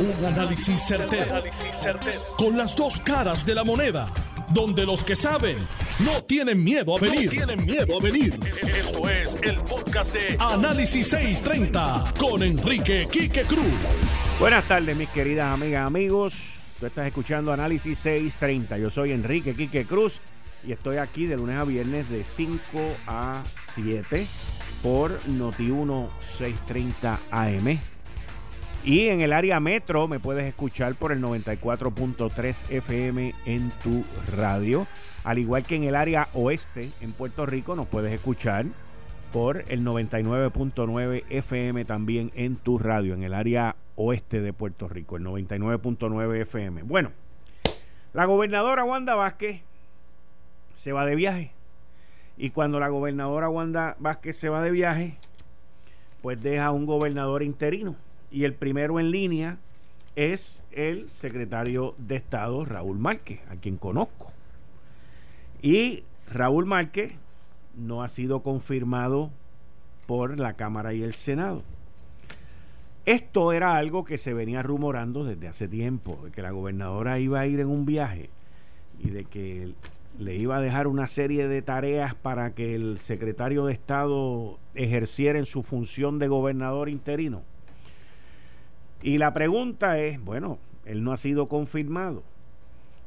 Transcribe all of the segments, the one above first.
Un análisis certero, Con las dos caras de la moneda. Donde los que saben no tienen miedo a venir. tienen miedo a venir. Esto es el podcast de Análisis 630 con Enrique Quique Cruz. Buenas tardes, mis queridas amigas, amigos. Tú estás escuchando Análisis 630. Yo soy Enrique Quique Cruz y estoy aquí de lunes a viernes de 5 a 7 por Noti1 630 AM. Y en el área metro me puedes escuchar por el 94.3 FM en tu radio. Al igual que en el área oeste en Puerto Rico nos puedes escuchar por el 99.9 FM también en tu radio, en el área oeste de Puerto Rico, el 99.9 FM. Bueno, la gobernadora Wanda Vázquez se va de viaje. Y cuando la gobernadora Wanda Vázquez se va de viaje, pues deja un gobernador interino. Y el primero en línea es el secretario de Estado, Raúl Márquez, a quien conozco. Y Raúl Márquez no ha sido confirmado por la Cámara y el Senado. Esto era algo que se venía rumorando desde hace tiempo, de que la gobernadora iba a ir en un viaje y de que le iba a dejar una serie de tareas para que el secretario de Estado ejerciera en su función de gobernador interino. Y la pregunta es, bueno, él no ha sido confirmado.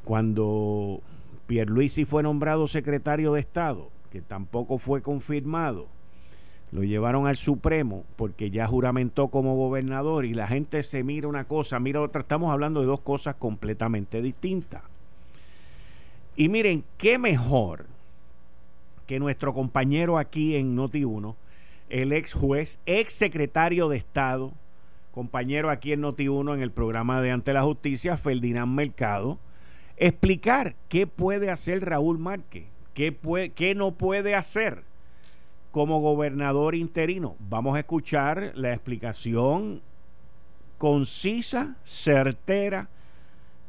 Cuando Pierluisi fue nombrado secretario de Estado, que tampoco fue confirmado, lo llevaron al Supremo porque ya juramentó como gobernador y la gente se mira una cosa, mira otra. Estamos hablando de dos cosas completamente distintas. Y miren, qué mejor que nuestro compañero aquí en Noti1, el ex juez, ex secretario de Estado, compañero aquí en Noti1 en el programa de Ante la Justicia, Ferdinand Mercado, explicar qué puede hacer Raúl Márquez, qué, puede, qué no puede hacer como gobernador interino. Vamos a escuchar la explicación concisa, certera,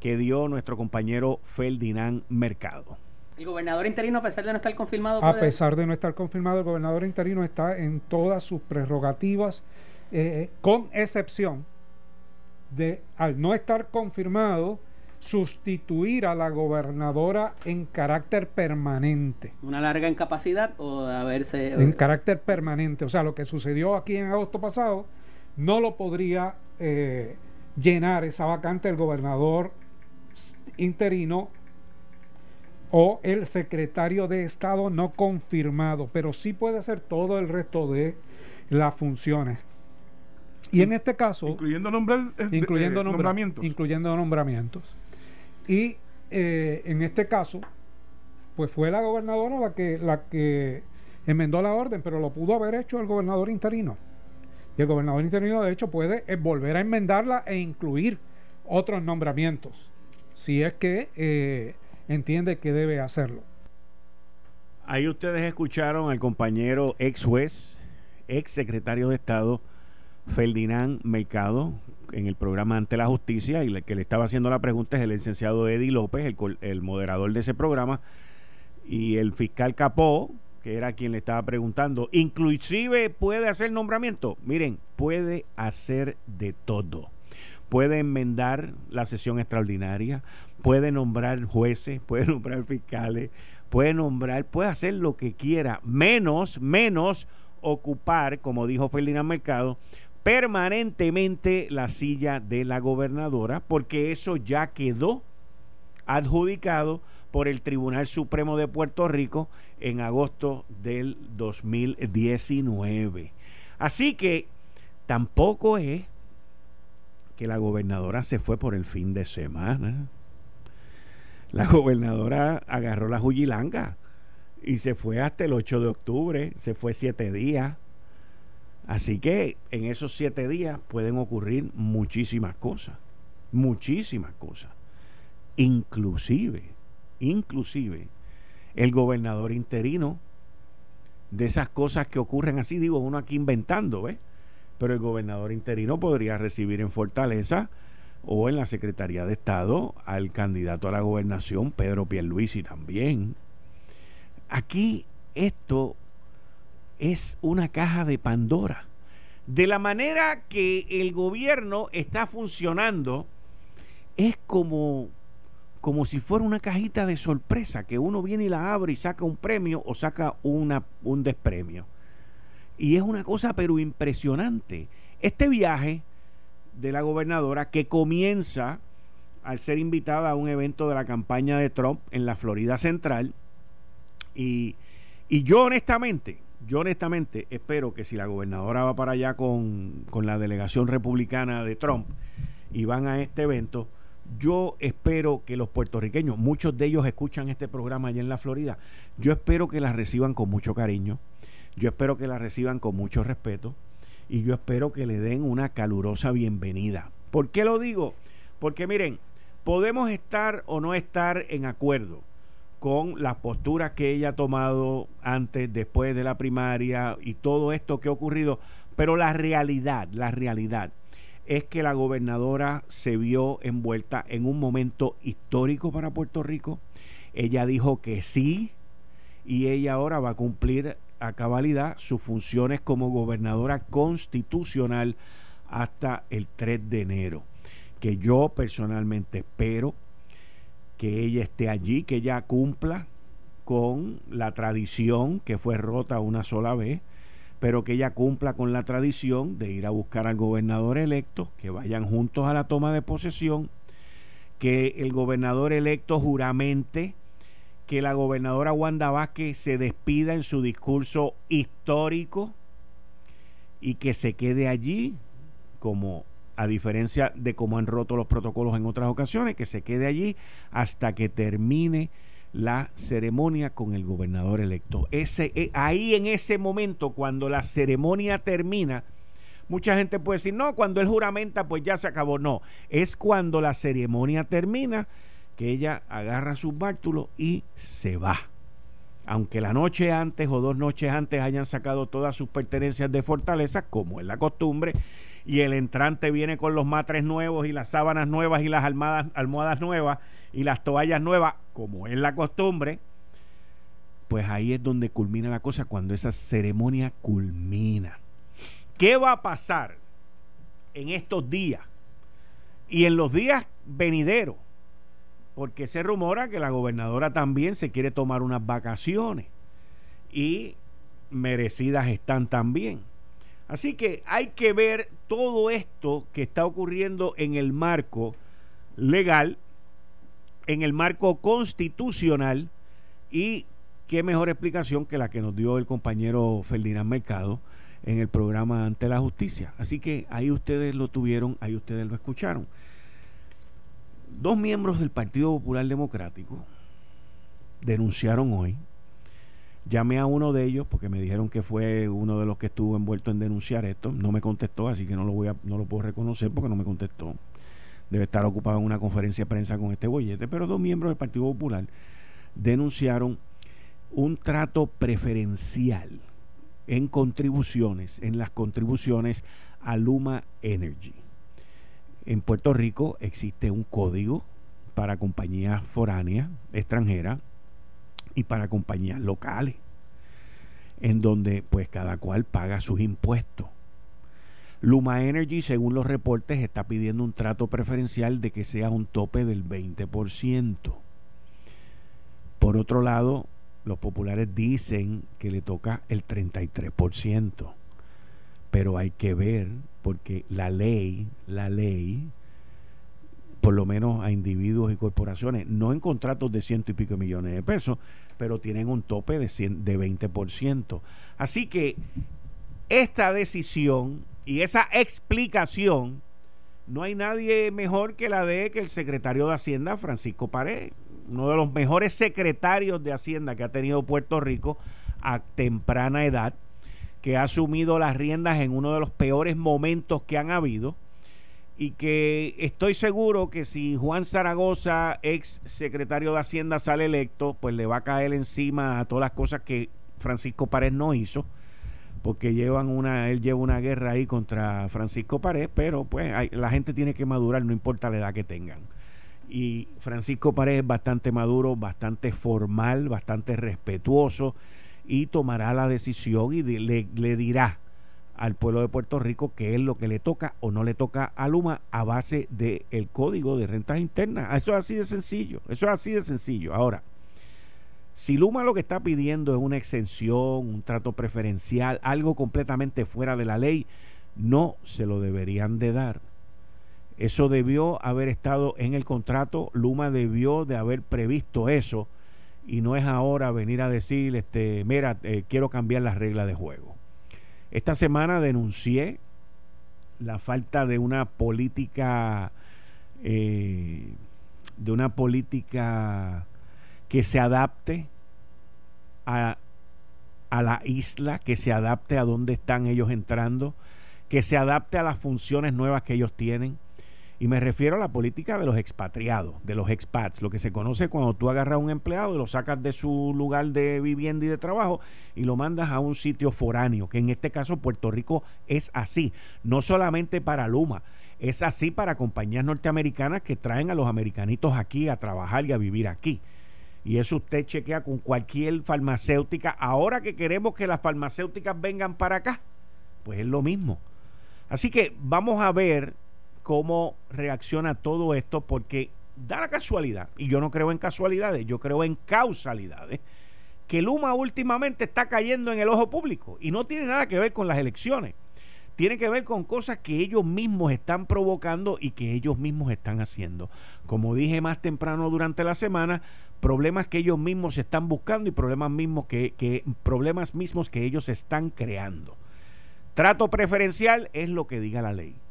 que dio nuestro compañero Ferdinand Mercado. El gobernador interino, a pesar de no estar confirmado. A pesar de no estar confirmado, el gobernador interino está en todas sus prerrogativas, eh, con excepción de, al no estar confirmado, sustituir a la gobernadora en carácter permanente. ¿Una larga incapacidad o haberse... En carácter permanente. O sea, lo que sucedió aquí en agosto pasado no lo podría eh, llenar esa vacante el gobernador interino o el secretario de Estado no confirmado, pero sí puede hacer todo el resto de las funciones. Y en este caso... Incluyendo, nombrar, eh, incluyendo nombramientos. Incluyendo nombramientos. Y eh, en este caso, pues fue la gobernadora la que, la que enmendó la orden, pero lo pudo haber hecho el gobernador interino. Y el gobernador interino, de hecho, puede eh, volver a enmendarla e incluir otros nombramientos si es que eh, entiende que debe hacerlo. Ahí ustedes escucharon al compañero ex juez, ex secretario de Estado, Ferdinand Mercado, en el programa Ante la Justicia, y el que le estaba haciendo la pregunta es el licenciado Eddie López, el, el moderador de ese programa, y el fiscal Capó, que era quien le estaba preguntando, inclusive puede hacer nombramiento. Miren, puede hacer de todo puede enmendar la sesión extraordinaria, puede nombrar jueces, puede nombrar fiscales, puede nombrar, puede hacer lo que quiera, menos, menos ocupar, como dijo Ferdinand Mercado, permanentemente la silla de la gobernadora, porque eso ya quedó adjudicado por el Tribunal Supremo de Puerto Rico en agosto del 2019. Así que tampoco es que la gobernadora se fue por el fin de semana. La gobernadora agarró la Juyilanga y se fue hasta el 8 de octubre, se fue siete días. Así que en esos siete días pueden ocurrir muchísimas cosas, muchísimas cosas. Inclusive, inclusive, el gobernador interino, de esas cosas que ocurren así, digo, uno aquí inventando, ¿ves? pero el gobernador interino podría recibir en Fortaleza o en la Secretaría de Estado al candidato a la gobernación, Pedro Pierluisi también. Aquí esto es una caja de Pandora. de la manera que el gobierno está funcionando, es como, como si fuera una cajita de sorpresa, que uno viene y la abre y saca un premio o saca una, un despremio. Y es una cosa pero impresionante. Este viaje de la gobernadora que comienza al ser invitada a un evento de la campaña de Trump en la Florida Central. Y, y yo honestamente, yo honestamente espero que si la gobernadora va para allá con, con la delegación republicana de Trump y van a este evento, yo espero que los puertorriqueños, muchos de ellos escuchan este programa allá en la Florida, yo espero que la reciban con mucho cariño, yo espero que la reciban con mucho respeto y yo espero que le den una calurosa bienvenida. ¿Por qué lo digo? Porque miren, podemos estar o no estar en acuerdo con las posturas que ella ha tomado antes, después de la primaria y todo esto que ha ocurrido, pero la realidad, la realidad es que la gobernadora se vio envuelta en un momento histórico para Puerto Rico. Ella dijo que sí y ella ahora va a cumplir a cabalidad sus funciones como gobernadora constitucional hasta el 3 de enero. Que yo personalmente espero que ella esté allí, que ella cumpla con la tradición que fue rota una sola vez, pero que ella cumpla con la tradición de ir a buscar al gobernador electo, que vayan juntos a la toma de posesión, que el gobernador electo juramente que la gobernadora Wanda Vázquez se despida en su discurso histórico y que se quede allí, como a diferencia de cómo han roto los protocolos en otras ocasiones, que se quede allí hasta que termine la ceremonia con el gobernador electo. Ese, eh, ahí en ese momento, cuando la ceremonia termina, mucha gente puede decir, no, cuando él juramenta, pues ya se acabó. No, es cuando la ceremonia termina que ella agarra sus bártulos y se va. Aunque la noche antes o dos noches antes hayan sacado todas sus pertenencias de fortaleza, como es la costumbre, y el entrante viene con los matres nuevos y las sábanas nuevas y las almohadas, almohadas nuevas y las toallas nuevas, como es la costumbre, pues ahí es donde culmina la cosa, cuando esa ceremonia culmina. ¿Qué va a pasar en estos días y en los días venideros? porque se rumora que la gobernadora también se quiere tomar unas vacaciones y merecidas están también. Así que hay que ver todo esto que está ocurriendo en el marco legal, en el marco constitucional y qué mejor explicación que la que nos dio el compañero Ferdinand Mercado en el programa Ante la Justicia. Así que ahí ustedes lo tuvieron, ahí ustedes lo escucharon dos miembros del Partido Popular Democrático denunciaron hoy. Llamé a uno de ellos porque me dijeron que fue uno de los que estuvo envuelto en denunciar esto. No me contestó, así que no lo voy a, no lo puedo reconocer porque no me contestó. Debe estar ocupado en una conferencia de prensa con este bollete. Pero dos miembros del Partido Popular denunciaron un trato preferencial en contribuciones, en las contribuciones a Luma Energy. En Puerto Rico existe un código para compañías foráneas, extranjeras, y para compañías locales, en donde pues cada cual paga sus impuestos. Luma Energy, según los reportes, está pidiendo un trato preferencial de que sea un tope del 20%. Por otro lado, los populares dicen que le toca el 33%. Pero hay que ver porque la ley, la ley, por lo menos a individuos y corporaciones, no en contratos de ciento y pico millones de pesos, pero tienen un tope de, de 20%. Así que esta decisión y esa explicación, no hay nadie mejor que la de que el secretario de Hacienda, Francisco Pared, uno de los mejores secretarios de Hacienda que ha tenido Puerto Rico a temprana edad, que ha asumido las riendas en uno de los peores momentos que han habido y que estoy seguro que si Juan Zaragoza, ex secretario de Hacienda, sale electo, pues le va a caer encima a todas las cosas que Francisco Pared no hizo, porque llevan una, él lleva una guerra ahí contra Francisco Pared, pero pues la gente tiene que madurar, no importa la edad que tengan. Y Francisco Pared es bastante maduro, bastante formal, bastante respetuoso y tomará la decisión y le dirá al pueblo de Puerto Rico qué es lo que le toca o no le toca a Luma a base del el código de rentas internas. Eso es así de sencillo, eso es así de sencillo. Ahora, si Luma lo que está pidiendo es una exención, un trato preferencial, algo completamente fuera de la ley, no se lo deberían de dar. Eso debió haber estado en el contrato, Luma debió de haber previsto eso y no es ahora venir a decir, este, mira, eh, quiero cambiar las reglas de juego. Esta semana denuncié la falta de una política, eh, de una política que se adapte a, a la isla, que se adapte a dónde están ellos entrando, que se adapte a las funciones nuevas que ellos tienen y me refiero a la política de los expatriados, de los expats, lo que se conoce cuando tú agarras a un empleado y lo sacas de su lugar de vivienda y de trabajo y lo mandas a un sitio foráneo, que en este caso Puerto Rico es así, no solamente para Luma, es así para compañías norteamericanas que traen a los americanitos aquí a trabajar y a vivir aquí. Y eso usted chequea con cualquier farmacéutica. Ahora que queremos que las farmacéuticas vengan para acá, pues es lo mismo. Así que vamos a ver cómo reacciona todo esto, porque da la casualidad, y yo no creo en casualidades, yo creo en causalidades, que Luma últimamente está cayendo en el ojo público y no tiene nada que ver con las elecciones. Tiene que ver con cosas que ellos mismos están provocando y que ellos mismos están haciendo. Como dije más temprano durante la semana, problemas que ellos mismos están buscando y problemas mismos que, que problemas mismos que ellos están creando. Trato preferencial es lo que diga la ley.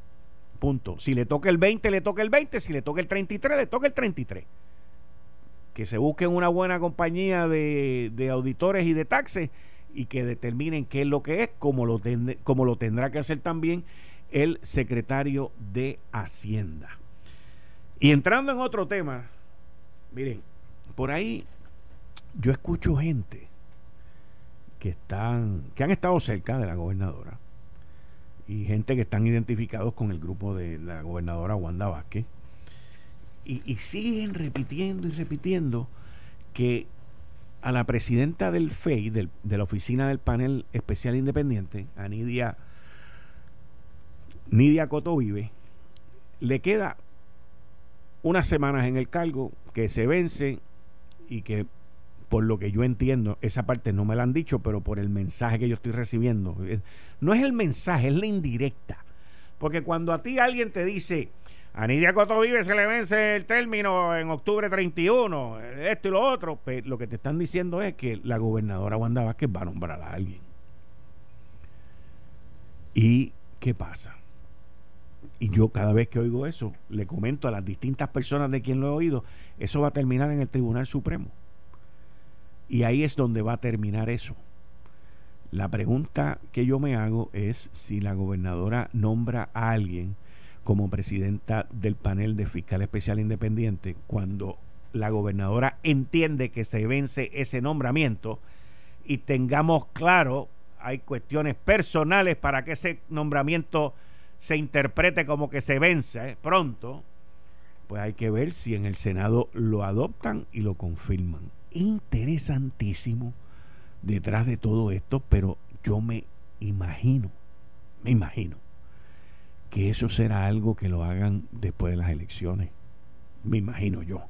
Punto. Si le toca el 20, le toca el 20. Si le toca el 33, le toca el 33. Que se busquen una buena compañía de, auditores y de taxes y que determinen qué es lo que es, como lo, como lo tendrá que hacer también el secretario de Hacienda. Y entrando en otro tema, miren, por ahí yo escucho gente que están, que han estado cerca de la gobernadora y gente que están identificados con el grupo de la gobernadora Wanda Vázquez. Y, siguen repitiendo y repitiendo que a la presidenta del FEI, de la oficina del panel especial independiente, a Nidia, Nidia Cotovive, le queda unas semanas en el cargo que se vence y que por lo que yo entiendo, esa parte no me la han dicho, pero por el mensaje que yo estoy recibiendo. Eh, no es el mensaje, es la indirecta. Porque cuando a ti alguien te dice, a Nidia Cotovive se le vence el término en octubre 31, esto y lo otro, pues lo que te están diciendo es que la gobernadora Wanda Vázquez va a nombrar a alguien. ¿Y qué pasa? Y yo cada vez que oigo eso, le comento a las distintas personas de quien lo he oído, eso va a terminar en el Tribunal Supremo. Y ahí es donde va a terminar eso. La pregunta que yo me hago es si la gobernadora nombra a alguien como presidenta del panel de fiscal especial independiente cuando la gobernadora entiende que se vence ese nombramiento y tengamos claro, hay cuestiones personales para que ese nombramiento se interprete como que se vence pronto, pues hay que ver si en el Senado lo adoptan y lo confirman interesantísimo detrás de todo esto, pero yo me imagino, me imagino que eso será algo que lo hagan después de las elecciones. Me imagino yo.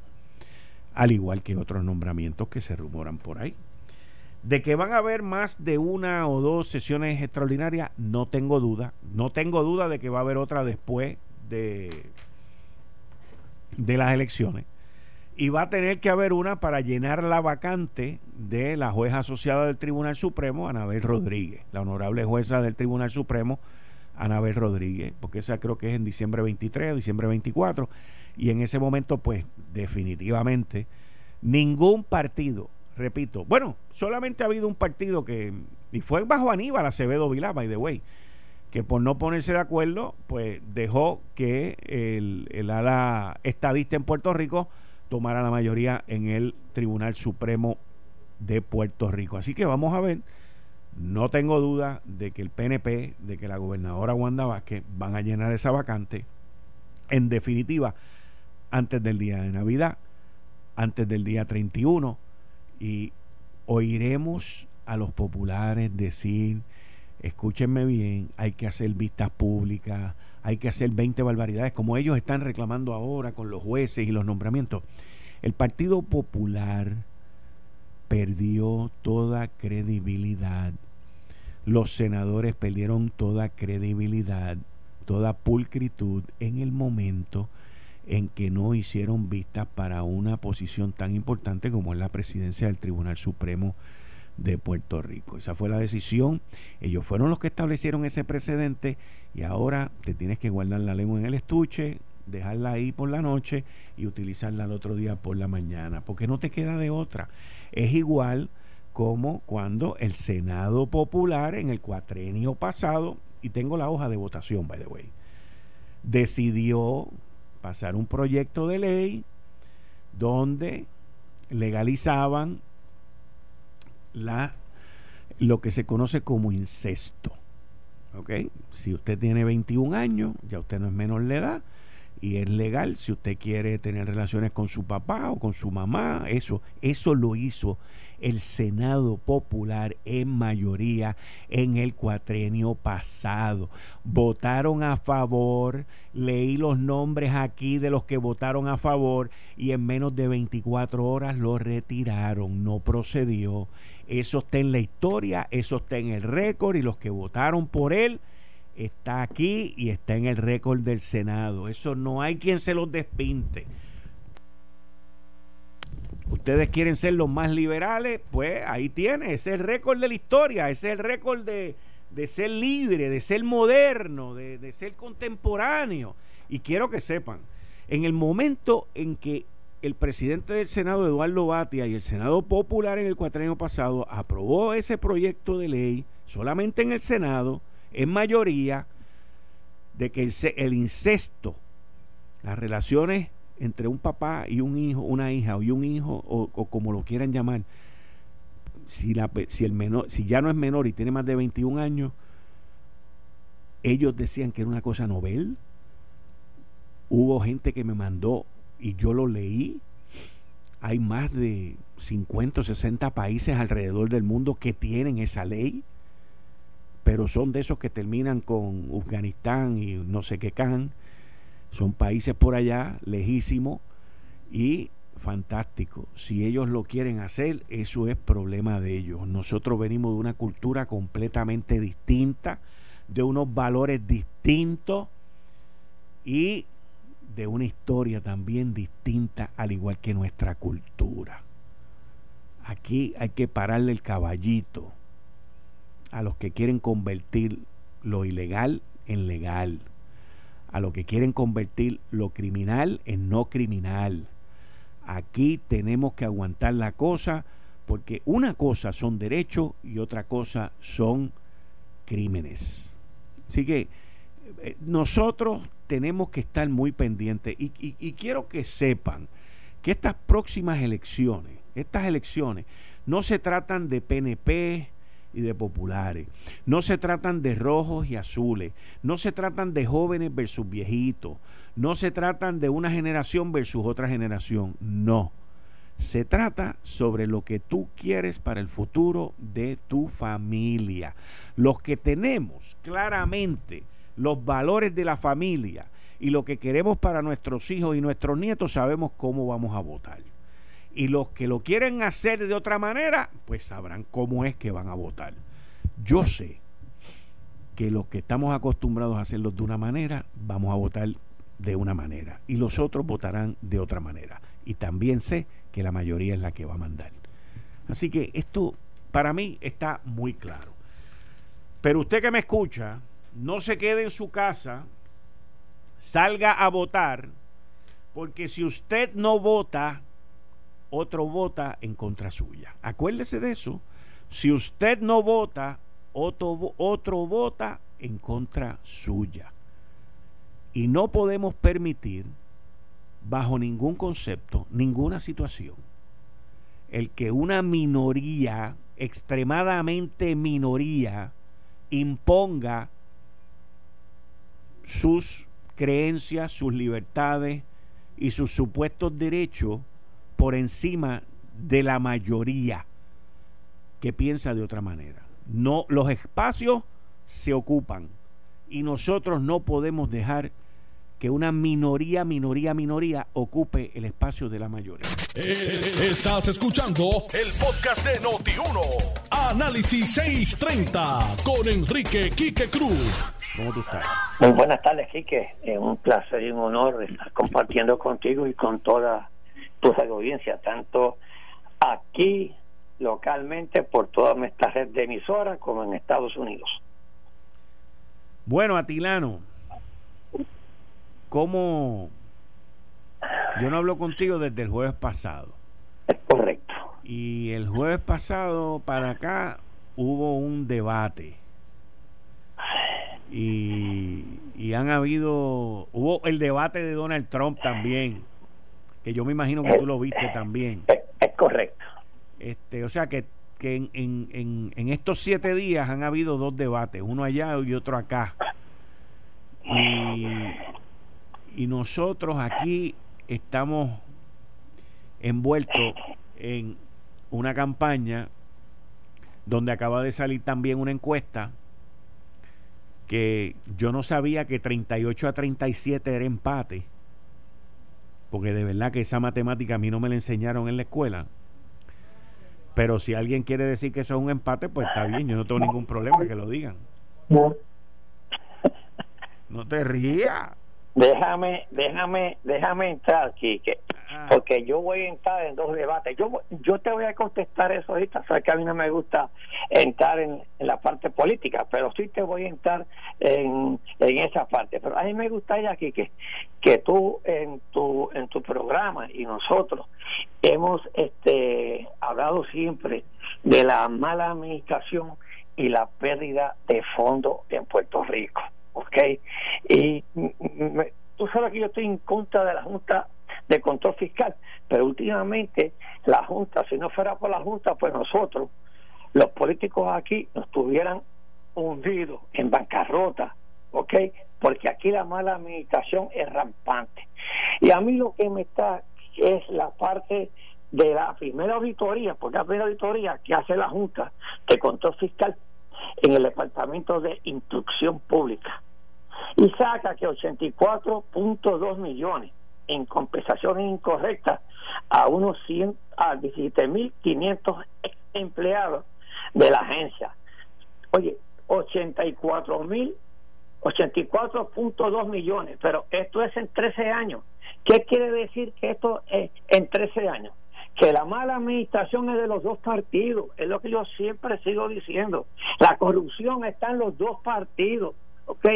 Al igual que otros nombramientos que se rumoran por ahí. De que van a haber más de una o dos sesiones extraordinarias, no tengo duda. No tengo duda de que va a haber otra después de, de las elecciones y va a tener que haber una para llenar la vacante de la jueza asociada del Tribunal Supremo, Anabel Rodríguez, la honorable jueza del Tribunal Supremo, Anabel Rodríguez, porque esa creo que es en diciembre 23 diciembre 24, y en ese momento, pues definitivamente, ningún partido, repito, bueno, solamente ha habido un partido que, y fue bajo Aníbal Acevedo Vilá, by the way, que por no ponerse de acuerdo, pues dejó que el, el ala estadista en Puerto Rico tomara la mayoría en el Tribunal Supremo de Puerto Rico. Así que vamos a ver. No tengo duda de que el PNP, de que la gobernadora Wanda Vázquez van a llenar esa vacante. En definitiva, antes del día de Navidad, antes del día 31, y oiremos a los populares decir escúchenme bien, hay que hacer vistas públicas, hay que hacer 20 barbaridades, como ellos están reclamando ahora con los jueces y los nombramientos. El Partido Popular perdió toda credibilidad. Los senadores perdieron toda credibilidad, toda pulcritud en el momento en que no hicieron vistas para una posición tan importante como es la presidencia del Tribunal Supremo de Puerto Rico. Esa fue la decisión. Ellos fueron los que establecieron ese precedente y ahora te tienes que guardar la lengua en el estuche, dejarla ahí por la noche y utilizarla el otro día por la mañana, porque no te queda de otra. Es igual como cuando el Senado Popular en el cuatrenio pasado, y tengo la hoja de votación, by the way, decidió pasar un proyecto de ley donde legalizaban la, lo que se conoce como incesto. ¿Ok? Si usted tiene 21 años, ya usted no es menor de edad y es legal si usted quiere tener relaciones con su papá o con su mamá, eso, eso lo hizo el Senado Popular en mayoría en el cuatrenio pasado. Votaron a favor, leí los nombres aquí de los que votaron a favor y en menos de 24 horas lo retiraron, no procedió. Eso está en la historia, eso está en el récord y los que votaron por él está aquí y está en el récord del Senado. Eso no hay quien se los despinte. Ustedes quieren ser los más liberales, pues ahí tiene, ese es el récord de la historia, ese es el récord de, ser libre, de ser moderno, de, de ser contemporáneo. Y quiero que sepan, en el momento en que el presidente del Senado, Eduardo Batia, y el Senado Popular en el cuatrenio pasado aprobó ese proyecto de ley solamente en el Senado, en mayoría, de que el, incesto, las relaciones entre un papá y un hijo, una hija o y un hijo, o, como lo quieran llamar, si, la, si, el menor, si ya no es menor y tiene más de 21 años, ellos decían que era una cosa novel. Hubo gente que me mandó y yo lo leí. Hay más de 50 o 60 países alrededor del mundo que tienen esa ley pero son de esos que terminan con Afganistán y no sé qué can. Son países por allá, lejísimos y fantástico. Si ellos lo quieren hacer, eso es problema de ellos. Nosotros venimos de una cultura completamente distinta, de unos valores distintos y de una historia también distinta, al igual que nuestra cultura. Aquí hay que pararle el caballito a los que quieren convertir lo ilegal en legal, a los que quieren convertir lo criminal en no criminal. Aquí tenemos que aguantar la cosa porque una cosa son derechos y otra cosa son crímenes. Así que eh, nosotros tenemos que estar muy pendientes y, y quiero que sepan que estas próximas elecciones, estas elecciones, no se tratan de PNP, y de populares. No se tratan de rojos y azules. No se tratan de jóvenes versus viejitos. No se tratan de una generación versus otra generación. No. Se trata sobre lo que tú quieres para el futuro de tu familia. Los que tenemos claramente los valores de la familia y lo que queremos para nuestros hijos y nuestros nietos sabemos cómo vamos a votar. Y los que lo quieren hacer de otra manera, pues sabrán cómo es que van a votar. Yo sé que los que estamos acostumbrados a hacerlo de una manera, vamos a votar de una manera. Y los otros votarán de otra manera. Y también sé que la mayoría es la que va a mandar. Así que esto para mí está muy claro. Pero usted que me escucha, no se quede en su casa, salga a votar, porque si usted no vota, otro vota en contra suya. Acuérdese de eso. Si usted no vota, otro, otro vota en contra suya. Y no podemos permitir, bajo ningún concepto, ninguna situación, el que una minoría, extremadamente minoría, imponga sus creencias, sus libertades y sus supuestos derechos por encima de la mayoría que piensa de otra manera. No, los espacios se ocupan y nosotros no podemos dejar que una minoría, minoría, minoría ocupe el espacio de la mayoría. Eh, estás escuchando el podcast de Noti1. Análisis 630 con Enrique Quique Cruz. ¿Cómo tú estás? Muy buenas tardes, Quique. Es un placer y un honor estar compartiendo contigo y con toda tu audiencia, tanto aquí localmente por toda nuestra red de emisoras como en Estados Unidos. Bueno, Atilano, ¿cómo? Yo no hablo contigo desde el jueves pasado. Es correcto. Y el jueves pasado para acá hubo un debate. Y, y han habido, hubo el debate de Donald Trump también, que yo me imagino que tú lo viste también. Es, correcto. Este, o sea que, que en, en, en, estos siete días han habido dos debates, uno allá y otro acá. Y, y nosotros aquí estamos envueltos en una campaña donde acaba de salir también una encuesta que yo no sabía que 38 a 37 era empate, porque de verdad que esa matemática a mí no me la enseñaron en la escuela. Pero si alguien quiere decir que eso es un empate, pues está bien, yo no tengo ningún problema que lo digan. No te rías. Déjame, déjame, déjame entrar, ah. porque yo voy a entrar en dos debates. Yo, yo te voy a contestar eso ahorita, sabes que a mí no me gusta entrar en, la parte política, pero sí te voy a entrar en, en esa parte. Pero a mí me gustaría, aquí que, que tú en tu, en tu programa y nosotros hemos este, hablado siempre de la mala administración y la pérdida de fondos en Puerto Rico. ¿Ok? Y tú sabes que yo estoy en contra de la Junta de Control Fiscal, pero últimamente la Junta, si no fuera por la Junta, pues nosotros, los políticos aquí, nos tuvieran hundidos en bancarrota, ¿ok? Porque aquí la mala administración es rampante. Y a mí lo que me está es la parte de la primera auditoría, porque la primera auditoría que hace la Junta de Control Fiscal en el Departamento de Instrucción Pública y saca que 84.2 millones en compensaciones incorrectas a unos 100 a 17.500 empleados de la agencia. Oye, 84 mil 84.2 millones, pero esto es en 13 años. ¿Qué quiere decir que esto es en 13 años? Que la mala administración es de los dos partidos, es lo que yo siempre sigo diciendo. La corrupción está en los dos partidos, ¿ok?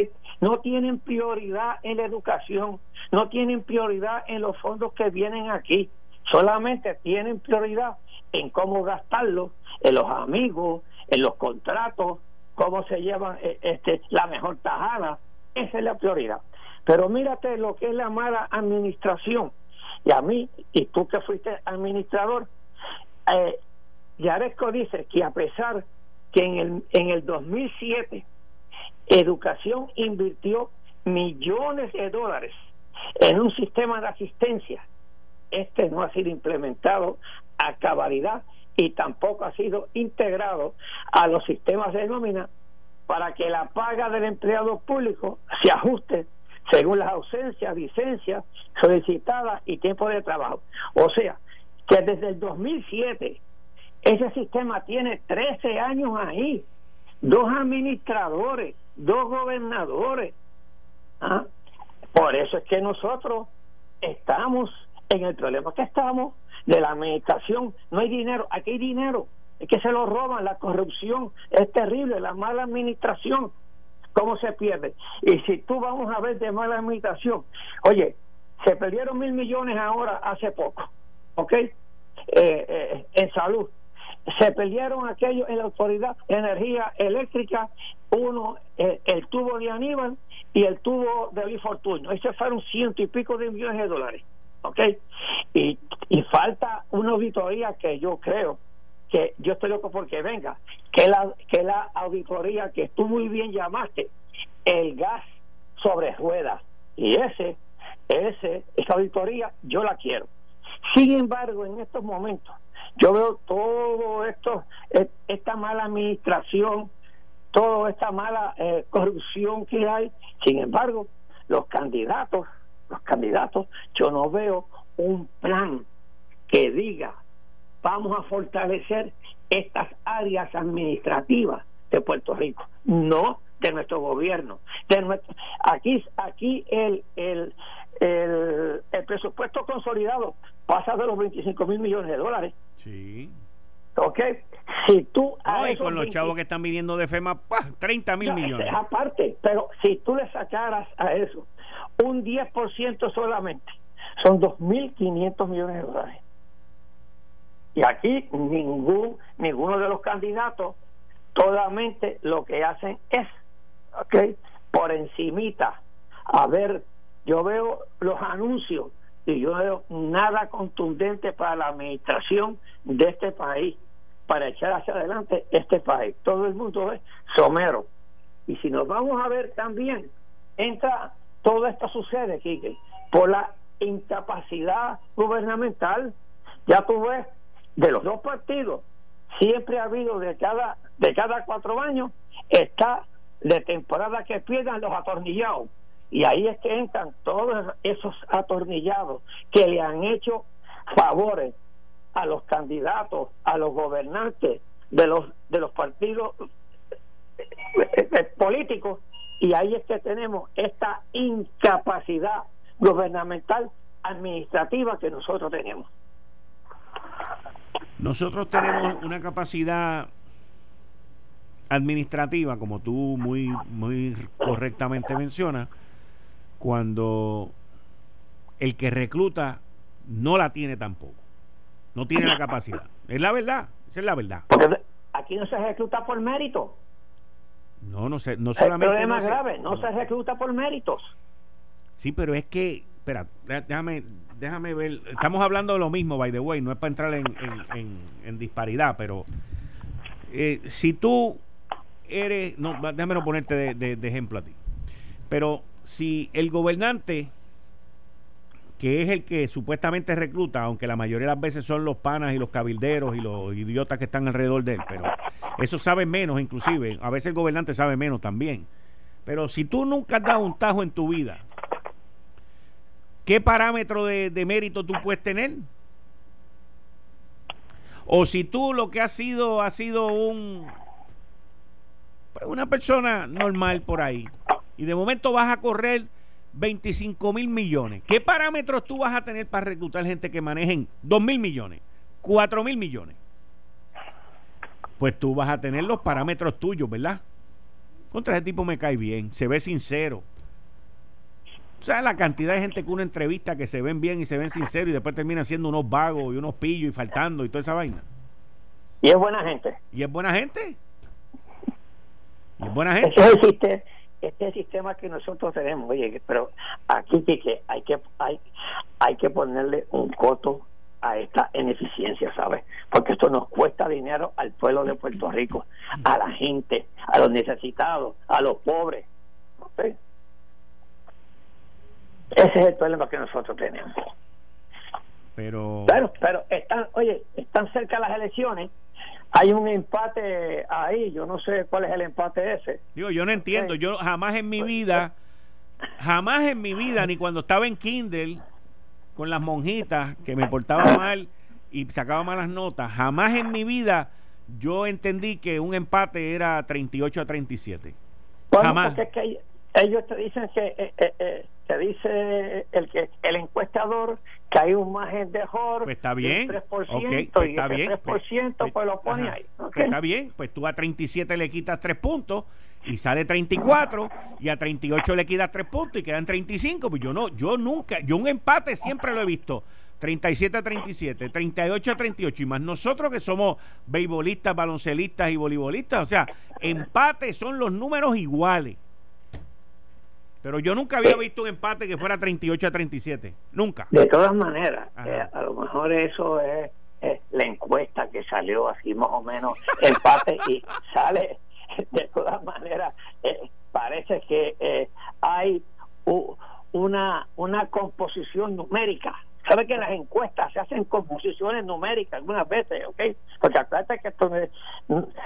No tienen prioridad en la educación, no tienen prioridad en los fondos que vienen aquí, solamente tienen prioridad en cómo gastarlos, en los amigos, en los contratos, cómo se llevan eh, este, la mejor tajada, esa es la prioridad. Pero mírate lo que es la mala administración y a mí, y tú que fuiste administrador, eh, Yaresco dice que a pesar que en el, en el 2007 Educación invirtió millones de dólares en un sistema de asistencia, este no ha sido implementado a cabalidad y tampoco ha sido integrado a los sistemas de nómina para que la paga del empleado público se ajuste según las ausencias, licencias solicitadas y tiempo de trabajo. O sea, que desde el 2007 ese sistema tiene 13 años ahí, dos administradores, dos gobernadores. ¿ah? Por eso es que nosotros estamos en el problema que estamos de la administración. No hay dinero, aquí hay dinero, es que se lo roban, la corrupción es terrible, la mala administración cómo se pierde. Y si tú vamos a ver de mala administración, oye, se perdieron mil millones ahora hace poco, ¿ok? Eh, eh, en salud. Se perdieron aquellos en la autoridad energía eléctrica, uno, eh, el tubo de Aníbal y el tubo de Luis Fortuño. Ese fueron ciento y pico de millones de dólares, ¿ok? Y, y falta una auditoría que yo creo que yo estoy loco porque venga, que la, que la auditoría que tú muy bien llamaste, el gas sobre ruedas. Y ese, ese, esa auditoría yo la quiero. Sin embargo, en estos momentos, yo veo todo esto, e, esta mala administración, toda esta mala eh, corrupción que hay. Sin embargo, los candidatos, los candidatos, yo no veo un plan que diga vamos a fortalecer estas áreas administrativas de Puerto Rico, no de nuestro gobierno. De nuestro, aquí aquí el, el, el, el presupuesto consolidado pasa de los 25 mil millones de dólares. Sí. ¿Ok? Si tú... y con los chavos que están viniendo de FEMA, ¡pah! 30 mil millones. Aparte, pero si tú le sacaras a eso un 10% solamente, son 2.500 millones de dólares. Y aquí ningún ninguno de los candidatos solamente lo que hacen es, ¿ok? Por encimita, a ver, yo veo los anuncios y yo veo nada contundente para la administración de este país, para echar hacia adelante este país. Todo el mundo es somero. Y si nos vamos a ver también, entra, todo esto sucede, Quique, por la incapacidad gubernamental. Ya tú ves, de los dos partidos, siempre ha habido de cada, de cada cuatro años, está de temporada que pierdan los atornillados. Y ahí es que entran todos esos atornillados que le han hecho favores a los candidatos, a los gobernantes de los de los partidos eh, eh, políticos y ahí es que tenemos esta incapacidad gubernamental administrativa que nosotros tenemos. Nosotros tenemos una capacidad administrativa, como tú muy, muy correctamente mencionas, cuando el que recluta no la tiene tampoco. No tiene la capacidad. Es la verdad, esa es la verdad. Porque aquí no se recluta por mérito. No, no sé, no solamente. El problema no grave, no se recluta por méritos. Sí, pero es que, espera, déjame, déjame ver. Estamos hablando de lo mismo, by the way, no es para entrar en, disparidad, pero eh, si tú eres, no, déjame no ponerte de, ejemplo a ti, pero si el gobernante que es el que supuestamente recluta, aunque la mayoría de las veces son los panas y los cabilderos y los idiotas que están alrededor de él, pero eso sabe menos inclusive, a veces el gobernante sabe menos también. Pero si tú nunca has dado un tajo en tu vida ¿qué parámetro de, mérito tú puedes tener? O si tú lo que has sido ha sido un pues, una persona normal por ahí y de momento vas a correr 25 mil millones. ¿Qué parámetros tú vas a tener para reclutar gente que manejen 2 mil millones, 4 mil millones? Pues tú vas a tener los parámetros tuyos, ¿verdad? Contra ese tipo me cae bien, se ve sincero sea, la cantidad de gente que uno entrevista que se ven bien y se ven sinceros y después termina siendo unos vagos y unos pillos y faltando y toda esa vaina. Y es buena gente. Y es buena gente. Y es buena gente. Este es el sistema, este sistema que nosotros tenemos. Oye, pero aquí que, hay que hay, hay que ponerle un coto a esta ineficiencia, ¿sabes? Porque esto nos cuesta dinero al pueblo de Puerto Rico, a la gente, a los necesitados, a los pobres. Ese es el problema que nosotros tenemos. Pero. Pero, pero están, oye, están cerca las elecciones. Hay un empate ahí. Yo no sé cuál es el empate ese. Digo, yo no entiendo. Yo jamás en mi pues, vida, jamás en mi vida, ni cuando estaba en Kindle con las monjitas que me portaba mal y sacaba malas notas, jamás en mi vida yo entendí que un empate era 38 a 37. jamás. Porque es que ellos te dicen que eh, eh, eh, te dice el que el encuestador que hay un margen de Jorge pues está bien 3% okay, pues está bien 3% pues, pues, pues, lo pone ahí pues está bien pues tú a 37 le quitas 3 puntos y sale 34 y a 38 le quitas 3 puntos y quedan 35 pues yo no yo nunca yo un empate siempre lo he visto 37 a 37, 38 a 38 y más nosotros que somos beisbolistas, baloncelistas y voleibolistas, o sea, empate son los números iguales. Pero yo nunca había visto un empate que fuera 38 a 37. Nunca. De todas maneras, eh, a lo mejor eso es, la encuesta que salió así más o menos empate y sale. De todas maneras, eh, parece que eh, hay una, una composición numérica Sabe que las encuestas se hacen con posiciones numéricas algunas veces, ¿ok? Porque acuérdate que esto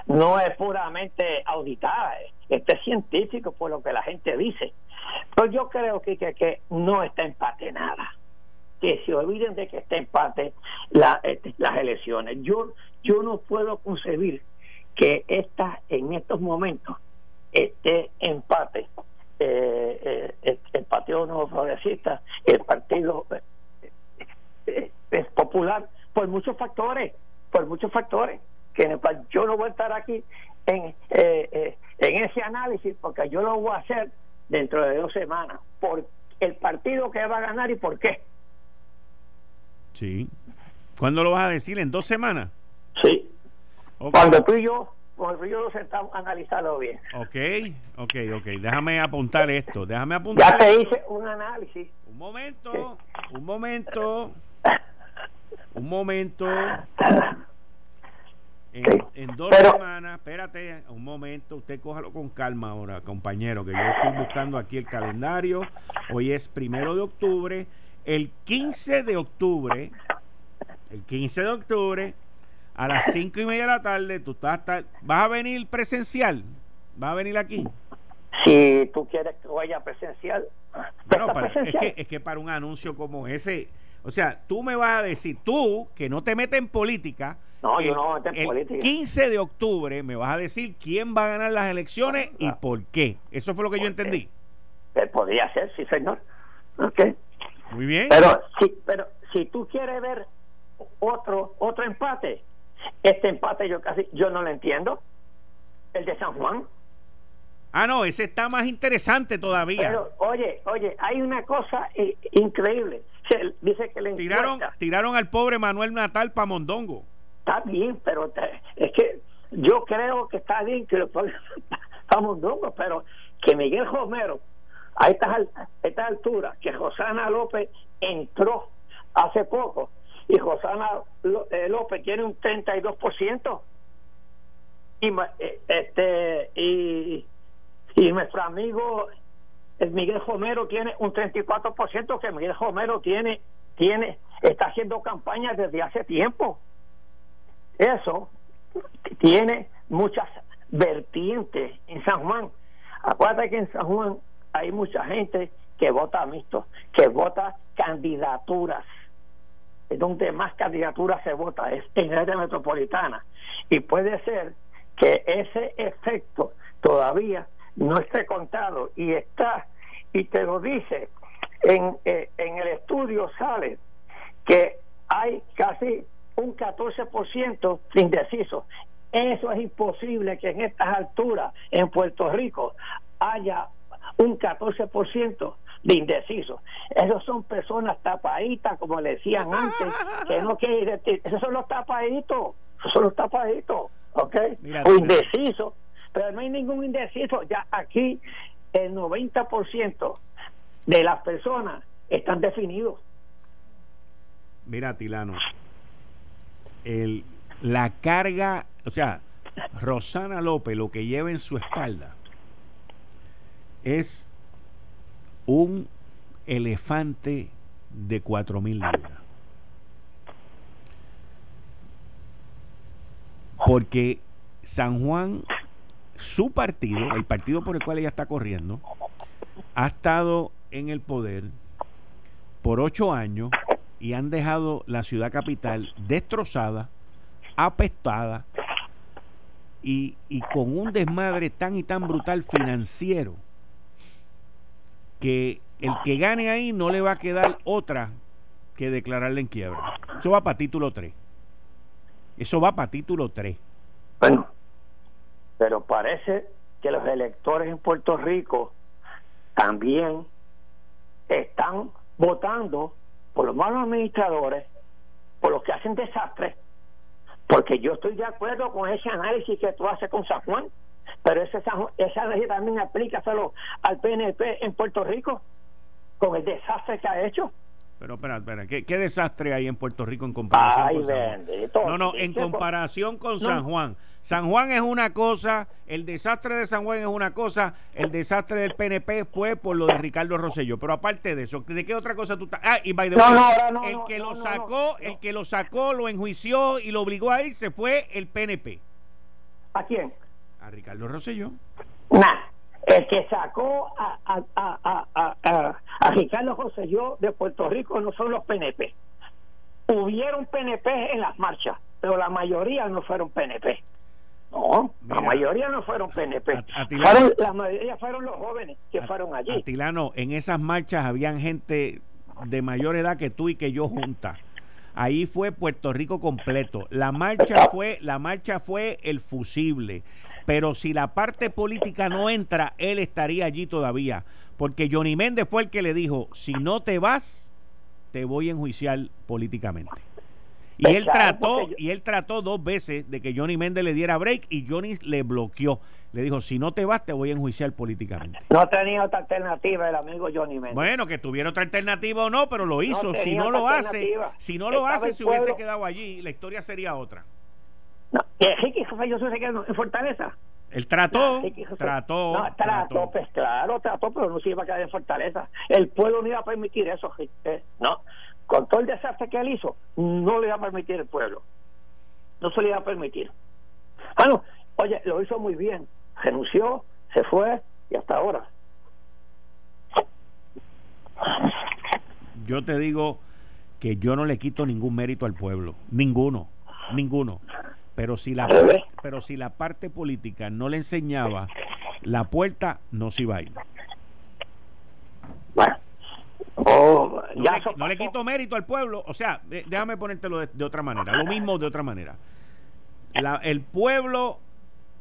no es, puramente auditada, este es científico por lo que la gente dice. Pero yo creo que, que, no está empate nada. Que se olviden de que está empate la, este, las elecciones. Yo, yo no puedo concebir que esta, en estos momentos este empate eh, eh, el Partido Nuevo Progresista, el Partido eh, es popular por muchos factores, por muchos factores, que yo no voy a estar aquí en, en ese análisis porque yo lo voy a hacer dentro de dos semanas, por el partido que va a ganar y por qué. Sí. ¿Cuándo lo vas a decir? ¿En dos semanas? Sí. Cuando tú y yo con el nos sentamos a analizarlo bien. Ok, ok, ok. Déjame apuntar esto. Déjame apuntar. Ya te hice un análisis. Un momento, un momento. Un momento. En, dos semanas, espérate un momento, usted cójalo con calma ahora, compañero, que yo estoy buscando aquí el calendario. Hoy es primero de octubre. El 15 de octubre, el 15 de octubre, a las cinco y media de la tarde, tú estás, ¿vas a venir presencial? ¿Vas a venir aquí? Si tú quieres que vaya presencial. Bueno, Es, que, es que para un anuncio como ese, o sea, tú me vas a decir, tú que no te metes en política, no, yo no en política. 15 de octubre me vas a decir quién va a ganar las elecciones y por qué. Eso fue lo que yo entendí. Eh, podría ser, sí, señor. Ok. Muy bien. Pero si, pero si tú quieres ver otro otro empate, este empate yo casi, yo no lo entiendo. El de San Juan. Ah, no, ese está más interesante todavía. Pero, oye, oye, hay una cosa increíble. dice que le tiraron, tiraron al pobre Manuel Natal para Mondongo. Está bien, pero es que yo creo que está bien que lo pongan pero que Miguel Romero, a estas, a estas alturas, que Rosana López entró hace poco, y Josana eh, López tiene un 32% y eh, este y, y nuestro amigo el Miguel Romero tiene un 34% que Miguel Romero tiene tiene está haciendo campaña desde hace tiempo eso tiene muchas vertientes en San Juan acuérdate que en San Juan hay mucha gente que vota mixto que vota candidaturas donde más candidaturas se vota, es en la área metropolitana. Y puede ser que ese efecto todavía no esté contado y está, y te lo dice, en, eh, en el estudio sale que hay casi un 14% de indecisos. Eso es imposible que en estas alturas en Puerto Rico haya un 14% de indecisos. Esos son personas tapaditas, como le decían antes, que no quieren Esos son los tapaditos, esos son los tapaditos, ¿ok? o indecisos, pero no hay ningún indeciso. Ya aquí el 90% de las personas están definidos. Mira, Tilano, el, la carga, o sea, Rosana López lo que lleva en su espalda es un elefante de cuatro mil libras. Porque San Juan, su partido, el partido por el cual ella está corriendo, ha estado en el poder por ocho años y han dejado la ciudad capital destrozada, apestada y, y con un desmadre tan y tan brutal financiero que el que gane ahí no le va a quedar otra que declararle en quiebra. Eso va para título 3. Eso va para título 3. Bueno, pero parece que los electores en Puerto Rico también están votando por los malos administradores, por los que hacen desastres, porque yo estoy de acuerdo con ese análisis que tú haces con San Juan pero ese, esa ley también solo al PNP en Puerto Rico, con el desastre que ha hecho. Pero espera, espera, ¿qué, qué desastre hay en Puerto Rico en comparación Ay, con San Juan? bendito. No, no, en ¿Qué- comparación con No. San Juan. San Juan es una cosa, el desastre de San Juan es una cosa, el desastre del PNP fue por lo de Ricardo Rosselló. Pero aparte de eso, ¿de qué otra cosa tú estás? Ah, y by the way, no, ahora no, el que lo sacó, el que lo sacó, lo enjuició y lo obligó a irse fue el PNP. ¿A quién? A Ricardo Rosselló. Nah, el que sacó a, a, a, a, a, Ricardo José yo de Puerto Rico no son los PNP. Hubieron PNP en las marchas, pero la mayoría no fueron PNP. No, la mayoría no fueron PNP. a- Atilano- Fueron- la mayoría fueron los jóvenes que fueron allí. Atilano, en esas marchas habían gente de mayor edad que tú y que yo juntas. Ahí fue Puerto Rico completo. La marcha fue, la marcha fue el fusible. Pero si la parte política no entra, él estaría allí todavía. Porque Johnny Méndez fue el que le dijo, si no te vas, te voy a enjuiciar políticamente. Y él trató, yo- y él trató dos veces de que Johnny Méndez le diera break y Johnny le bloqueó. Le dijo, si no te vas, te voy a enjuiciar políticamente. No tenía otra alternativa el amigo Johnny Méndez. Bueno, que tuviera otra alternativa o no, pero lo hizo. si no lo hace, si no lo Estaba hace, se hubiese quedado allí, la historia sería otra. No, Ricky José se quedó en Fortaleza. Él trató, José- trató, No, trató, trató. pues claro, trató, pero no se iba a quedar en Fortaleza. El pueblo no iba a permitir eso, eh, no. Con todo el desastre que él hizo, no le iba a permitir el pueblo. No se le iba a permitir. Ah, no, oye, lo hizo muy bien. Renunció, se fue y hasta ahora. Yo te digo que yo no le quito ningún mérito al pueblo, ninguno, ninguno. Pero si la pero si la parte política no le enseñaba la puerta, no se iba a ir. Bueno, oh, No, le, no quito mérito al pueblo. O sea, de- déjame ponértelo de, de otra manera. Lo mismo de otra manera. La- el pueblo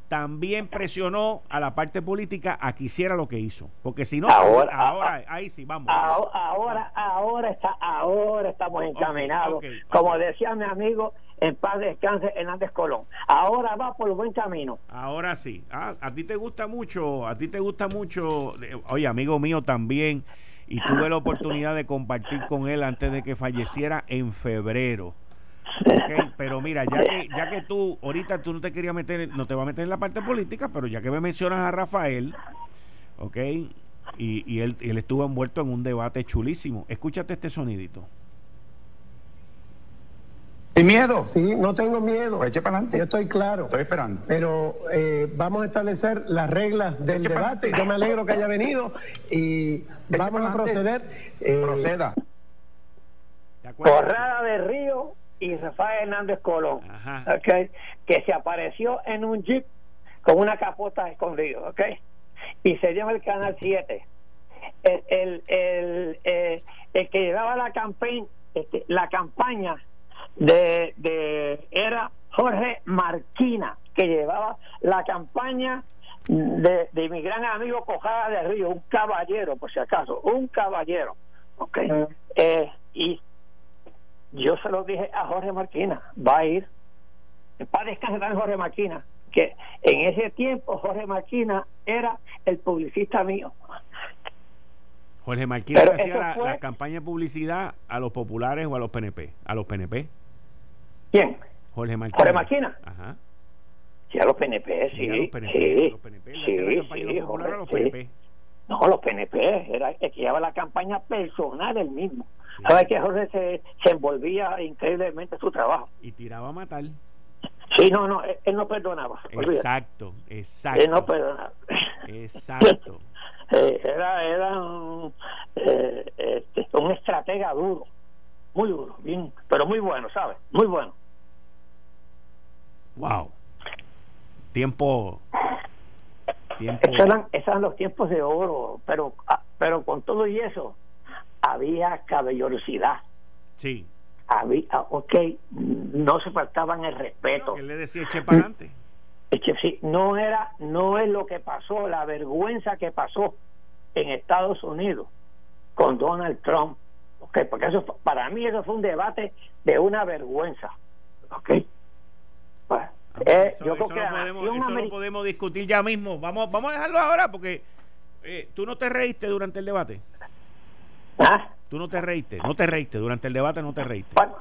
también presionó a la parte política a que hiciera lo que hizo. Porque si no, Ahora- ahora, ahí sí, vamos. Ahora, ahora, ahora está, ahora estamos encaminados. Como decía mi amigo, en paz descanse Hernández Colón. Ahora va por el buen camino. Ahora sí. Ah, a ti te gusta mucho, a ti te gusta mucho. eh, Oye, amigo mío también. Y tuve la oportunidad de compartir con él antes de que falleciera en febrero. Pero mira, ya que, ya que tú, ahorita tú no te querías meter, no te vas a meter en la parte política, pero ya que me mencionas a Rafael, ok, y, y él, él estuvo envuelto en un debate chulísimo. Escúchate este sonidito. Sin miedo. Sí, no tengo miedo. Eche para adelante. Yo estoy claro. Estoy esperando. Pero eh, vamos a establecer las reglas del Eche debate. Yo me alegro que haya venido y vamos a proceder. eh, Proceda. Corrada de Río y Rafael Hernández Colón. Ajá. ok, Que se apareció en un jeep con una capota escondido. ¿ok? Y se dio en el Canal 7. El, el, el, eh, el que llevaba la campaña, este, la campaña de, de era Jorge Marquina, que llevaba la campaña de, de mi gran amigo Cojada de Río, un caballero, por si acaso, un caballero. ¿ok? Eh, y yo se lo dije a Jorge Marquina, va a ir. Descanse también Jorge Marquina, que en ese tiempo Jorge Marquina era el publicista mío. Jorge Marquina hacía la, fue- la campaña de publicidad a los populares o a los PNP. A los PNP. ¿Quién? Jorge Marquina. Jorge Marquina. Ajá. Sí, a los PNP, sí. Sí, a los PNP. sí, a los PNP. Sí, sí, populares a los Jorge. PNP. No, los PNP, era el que llevaba la campaña personal él mismo. ¿Sabes que Jorge se, se envolvía increíblemente en su trabajo? Y tiraba a matar. Sí, no, no, él, él no perdonaba. olvídate. Exacto, exacto. Él no perdonaba. Exacto. Eh, era era un, eh, este, un estratega duro, muy duro, bien, pero muy bueno, ¿sabes? Muy bueno. Wow. Tiempo. Tiempo. Esos eran, esos eran los tiempos de oro, pero ah, pero con todo y eso había caballerosidad, Sí. había, ah, ok, no se faltaban el respeto. Él le decía eche para adelante. Sí, no era, no es lo que pasó, la vergüenza que pasó en Estados Unidos con Donald Trump, ¿ok? porque eso para mí eso fue un debate de una vergüenza, ¿ok? Bueno, eh, Eso, yo eso creo que lo la podemos, eso lo podemos discutir ya mismo. Vamos, vamos a dejarlo ahora porque eh, tú no te reíste durante el debate. ¿Ah? Tú no te reíste, no te reíste. Durante el debate no te reíste. Bueno,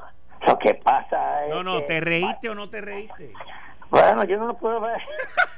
lo que pasa es. No, no, que- ¿te reíste o no te reíste? Bueno, yo no lo puedo ver.